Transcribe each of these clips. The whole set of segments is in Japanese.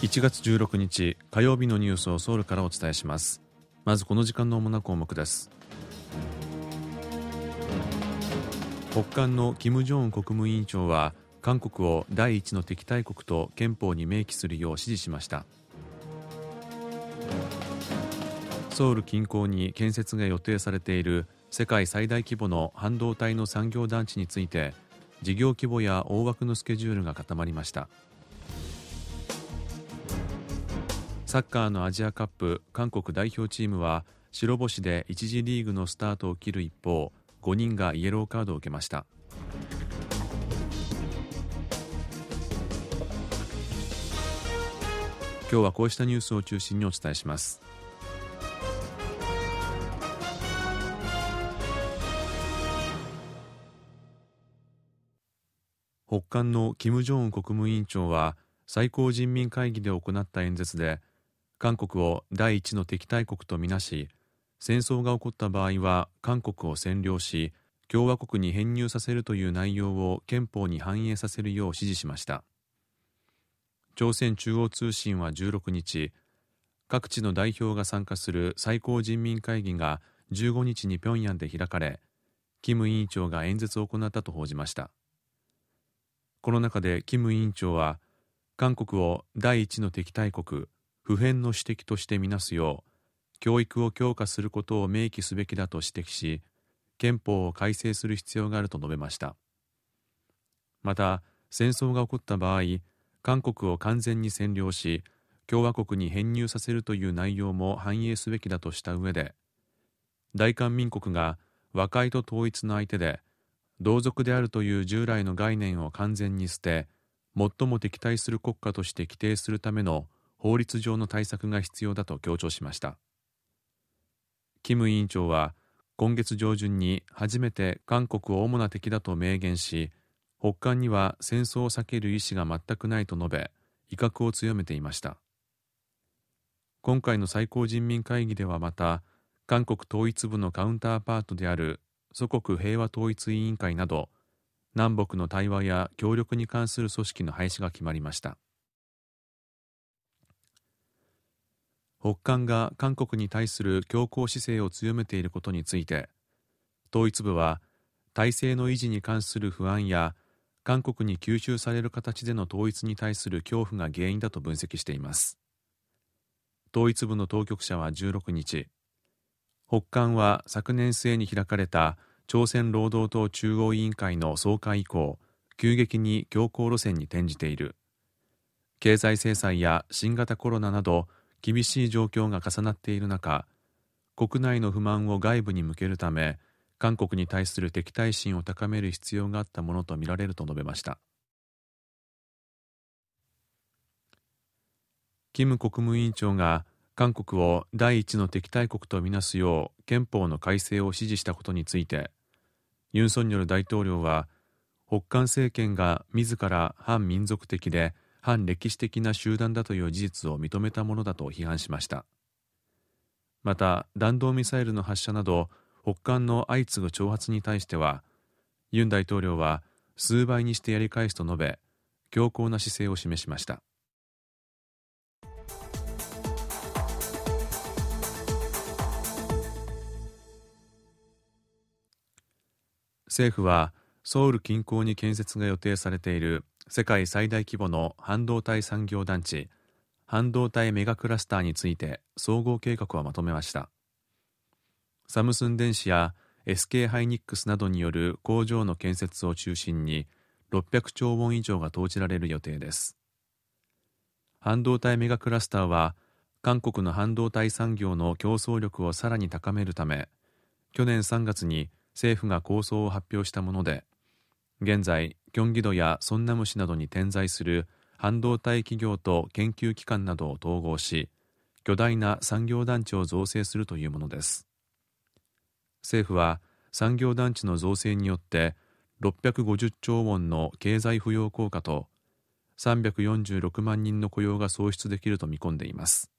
1月16日火曜日のニュースをソウルからお伝えします。まずこの時間の主な項目です。北韓の金正恩国務委員長は韓国を第一の敵対国と憲法に明記するよう指示しました。ソウル近郊に建設が予定されている世界最大規模の半導体の産業団地について事業規模や大枠のスケジュールが固まりました。サッカーのアジアカップ韓国代表チームは白星で1次リーグのスタートを切る一方5人がイエローカードを受けました。今日はこうしたニュースを中心にお伝えします。北韓の金正恩国務委員長は最高人民会議で行った演説で韓国を第一の敵対国とみなし戦争が起こった場合は韓国を占領し共和国に編入させるという内容を憲法に反映させるよう指示しました。朝鮮中央通信は16日各地の代表が参加する最高人民会議が15日に平壌で開かれキム委員長が演説を行ったと報じました。この中でキム委員長は韓国を第一の敵対国普遍の指摘としてみなすよう教育を強化することを明記すべきだと指摘し憲法を改正する必要があると述べました。また戦争が起こった場合韓国を完全に占領し共和国に編入させるという内容も反映すべきだとした上で大韓民国が和解と統一の相手で同族であるという従来の概念を完全に捨て最も敵対する国家として規定するための法律上の対策が必要だと強調しました。キム委員長は今月上旬に初めて韓国を主な敵だと明言し北韓には戦争を避ける意思が全くないと述べ威嚇を強めていました。今回の最高人民会議ではまた韓国統一部のカウンターパートである祖国平和統一委員会など南北の対話や協力に関する組織の廃止が決まりました。北韓が韓国に対する強硬姿勢を強めていることについて統一部は体制の維持に関する不安や韓国に吸収される形での統一に対する恐怖が原因だと分析しています。統一部の当局者は16日北韓は昨年末に開かれた朝鮮労働党中央委員会の総会以降急激に強硬路線に転じている。経済制裁や新型コロナなど厳しい状況が重なっている中国内の不満を外部に向けるため韓国に対する敵対心を高める必要があったものとみられると述べました。キム国務委員長が韓国を第一の敵対国とみなすよう憲法の改正を指示したことについてユン・ソンニョル大統領は北韓政権が自ら反民族的で反歴史的な集団だという事実を認めたものだと批判しました。また弾道ミサイルの発射など北韓の相次ぐ挑発に対してはユン大統領は数倍にしてやり返すと述べ強硬な姿勢を示しました。政府はソウル近郊に建設が予定されている世界最大規模の半導体産業団地半導体メガクラスターについて総合計画をまとめました。サムスン電子や SK ハイニックスなどによる工場の建設を中心に600兆ウォン以上が投じられる予定です。半導体メガクラスターは韓国の半導体産業の競争力をさらに高めるため去年3月に政府が構想を発表したもので現在キョンギドやソンナム市などに点在する半導体企業と研究機関などを統合し巨大な産業団地を造成するというものです。政府は産業団地の造成によって650兆ウォンの経済浮揚効果と346万人の雇用が創出できると見込んでいます。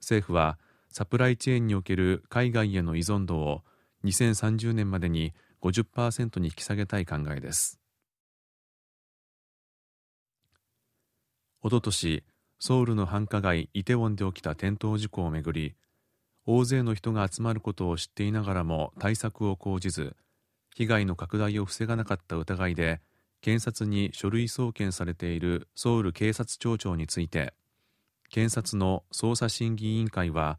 政府はサプライチェーンにおける海外への依存度を2030年までに50%に引き下げたい考えです。おととしソウルの繁華街イテウォンで起きた転倒事故をめぐり大勢の人が集まることを知っていながらも対策を講じず被害の拡大を防がなかった疑いで検察に書類送検されているソウル警察庁長について検察の捜査審議委員会は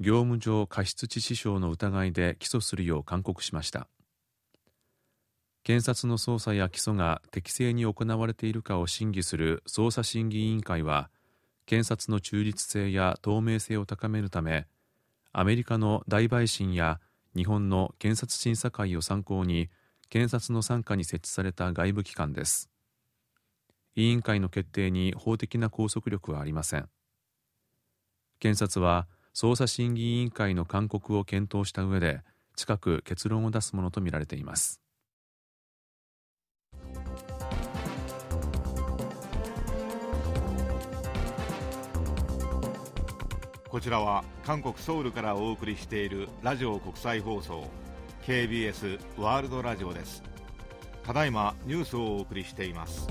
業務上過失致死傷の疑いで起訴するよう勧告しました。検察の捜査や起訴が適正に行われているかを審議する捜査審議委員会は検察の中立性や透明性を高めるためアメリカの大陪審や日本の検察審査会を参考に検察の傘下に設置された外部機関です。委員会の決定に法的な拘束力はありません。検察は捜査審議委員会の勧告を検討した上で近く結論を出すものとみられています。こちらは韓国ソウルからお送りしているラジオ国際放送 KBS ワールドラジオです。ただいまニュースをお送りしています。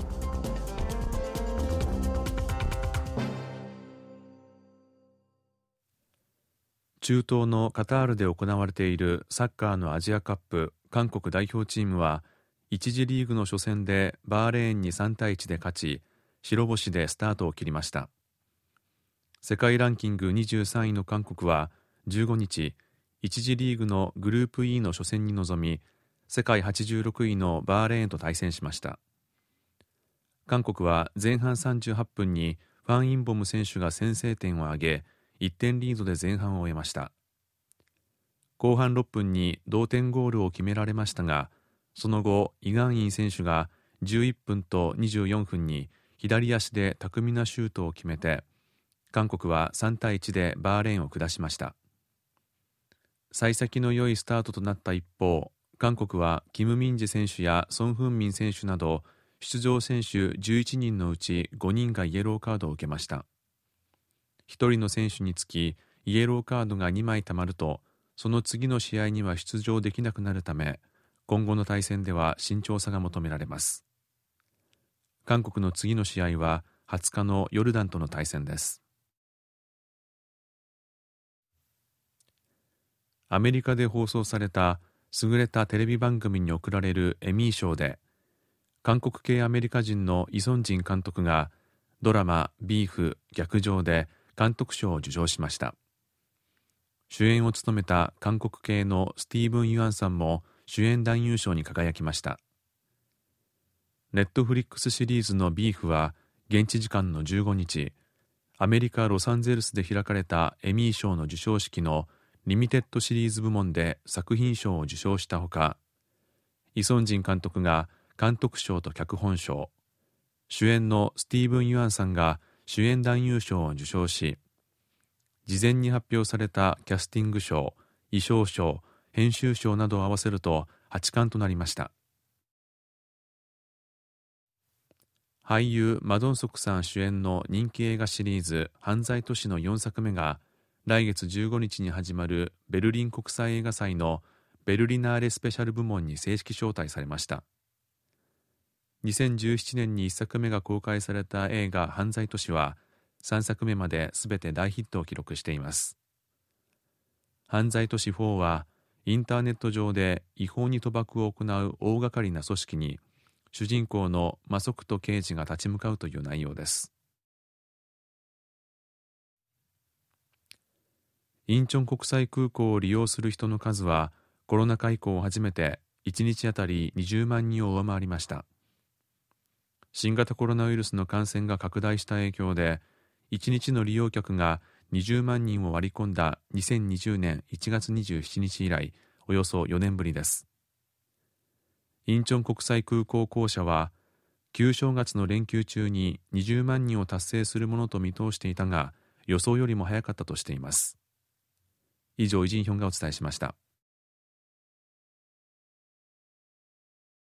中東のカタールで行われているサッカーのアジアカップ韓国代表チームは1次リーグの初戦でバーレーンに3対1で勝ち白星でスタートを切りました。世界ランキング23位の韓国は15日1次リーグのグループ E の初戦に臨み世界86位のバーレーンと対戦しました。韓国は前半38分にファン・インボム選手が先制点を挙げ1点リードで前半を終えました。後半6分に同点ゴールを決められましたがその後イガンイン選手が11分と24分に左足で巧みなシュートを決めて韓国は3対1でバーレーンを下しました。幸先の良いスタートとなった一方韓国はキム・ミンジ選手やソン・フンミン選手など出場選手11人のうち5人がイエローカードを受けました。1人の選手につきイエローカードが2枚たまるとその次の試合には出場できなくなるため今後の対戦では慎重さが求められます。韓国の次の試合は20日のヨルダンとの対戦です。アメリカで放送された優れたテレビ番組に贈られるエミー賞で韓国系アメリカ人のイ・ソンジン監督がドラマ「ビーフ逆上」で監督賞を受賞しました。主演を務めた韓国系のスティーブン・ユアンさんも主演男優賞に輝きました。ネットフリックスシリーズの「ビーフは現地時間の15日アメリカ・ロサンゼルスで開かれたエミー賞の授賞式のリミテッドシリーズ部門で作品賞を受賞したほかイ・ソンジン監督が監督賞と脚本賞主演のスティーブン・ユアンさんが主演男優賞を受賞し事前に発表されたキャスティング賞衣装賞編集賞などを合わせると8冠となりました。俳優マドンソクさん主演の人気映画シリーズ「犯罪都市」の4作目が来月15日に始まるベルリン国際映画祭のベルリナーレスペシャル部門に正式招待されました。2017年に1作目が公開された映画「犯罪都市」は3作目まで全て大ヒットを記録しています。犯罪都市4はインターネット上で違法に賭博を行う大掛かりな組織に主人公のマソクと刑事が立ち向かうという内容です。インチョン国際空港を利用する人の数はコロナ禍以降初めて1日あたり20万人を上回りました。新型コロナウイルスの感染が拡大した影響で1日の利用客が20万人を割り込んだ2020年1月27日以来およそ4年ぶりです。インチョン国際空港公社は旧正月の連休中に20万人を達成するものと見通していたが予想よりも早かったとしています。以上イジンヒョンがお伝えしました。